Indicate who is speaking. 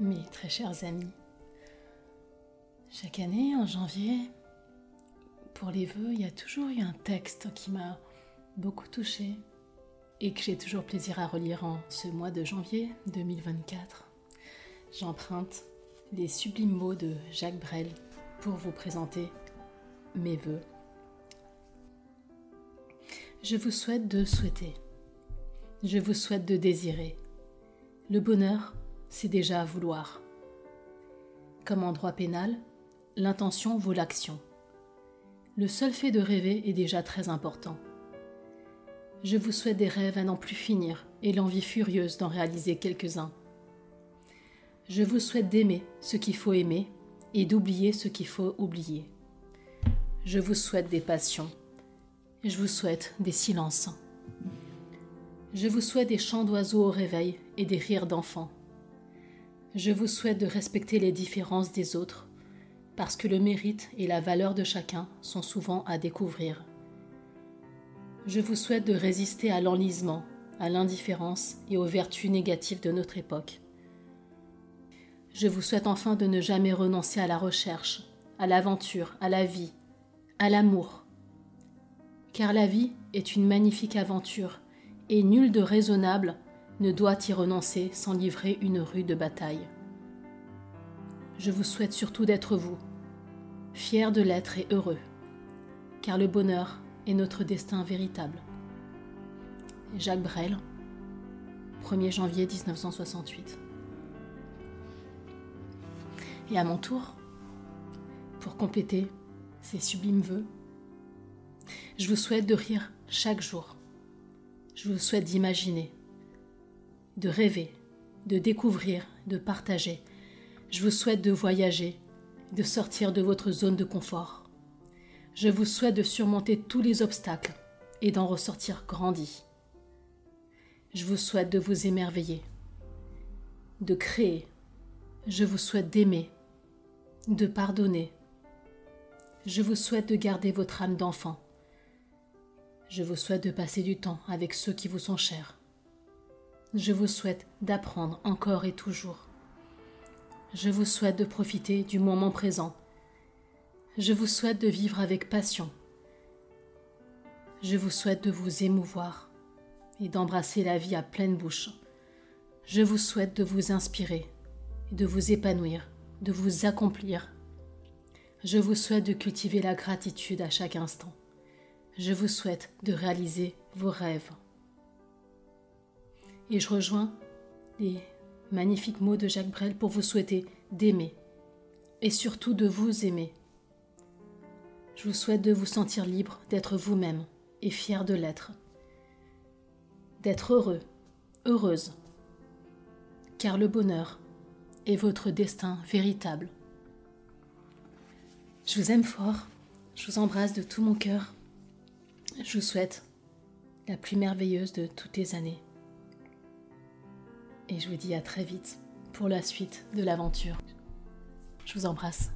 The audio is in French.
Speaker 1: mes très chers amis. Chaque année, en janvier, pour les vœux, il y a toujours eu un texte qui m'a beaucoup touchée et que j'ai toujours plaisir à relire en ce mois de janvier 2024. J'emprunte les sublimes mots de Jacques Brel pour vous présenter mes vœux. Je vous souhaite de souhaiter. Je vous souhaite de désirer. Le bonheur, c'est déjà vouloir. Comme en droit pénal, l'intention vaut l'action. Le seul fait de rêver est déjà très important. Je vous souhaite des rêves à n'en plus finir et l'envie furieuse d'en réaliser quelques-uns. Je vous souhaite d'aimer ce qu'il faut aimer et d'oublier ce qu'il faut oublier. Je vous souhaite des passions. Je vous souhaite des silences. Je vous souhaite des chants d'oiseaux au réveil et des rires d'enfants. Je vous souhaite de respecter les différences des autres, parce que le mérite et la valeur de chacun sont souvent à découvrir. Je vous souhaite de résister à l'enlisement, à l'indifférence et aux vertus négatives de notre époque. Je vous souhaite enfin de ne jamais renoncer à la recherche, à l'aventure, à la vie, à l'amour. Car la vie est une magnifique aventure, et nul de raisonnable ne doit y renoncer sans livrer une rude bataille. Je vous souhaite surtout d'être vous, fier de l'être et heureux, car le bonheur est notre destin véritable. Jacques Brel, 1er janvier 1968. Et à mon tour, pour compléter ces sublimes vœux, je vous souhaite de rire chaque jour. Je vous souhaite d'imaginer, de rêver, de découvrir, de partager. Je vous souhaite de voyager, de sortir de votre zone de confort. Je vous souhaite de surmonter tous les obstacles et d'en ressortir grandi. Je vous souhaite de vous émerveiller, de créer. Je vous souhaite d'aimer, de pardonner. Je vous souhaite de garder votre âme d'enfant. Je vous souhaite de passer du temps avec ceux qui vous sont chers je vous souhaite d'apprendre encore et toujours. Je vous souhaite de profiter du moment présent. Je vous souhaite de vivre avec passion. Je vous souhaite de vous émouvoir et d'embrasser la vie à pleine bouche. Je vous souhaite de vous inspirer, de vous épanouir, de vous accomplir. Je vous souhaite de cultiver la gratitude à chaque instant. Je vous souhaite de réaliser vos rêves. Et je rejoins les magnifiques mots de Jacques Brel pour vous souhaiter d'aimer et surtout de vous aimer. Je vous souhaite de vous sentir libre d'être vous-même et fier de l'être. D'être heureux, heureuse. Car le bonheur est votre destin véritable. Je vous aime fort, je vous embrasse de tout mon cœur. Je vous souhaite la plus merveilleuse de toutes les années et je vous dis à très vite pour la suite de l'aventure. Je vous embrasse.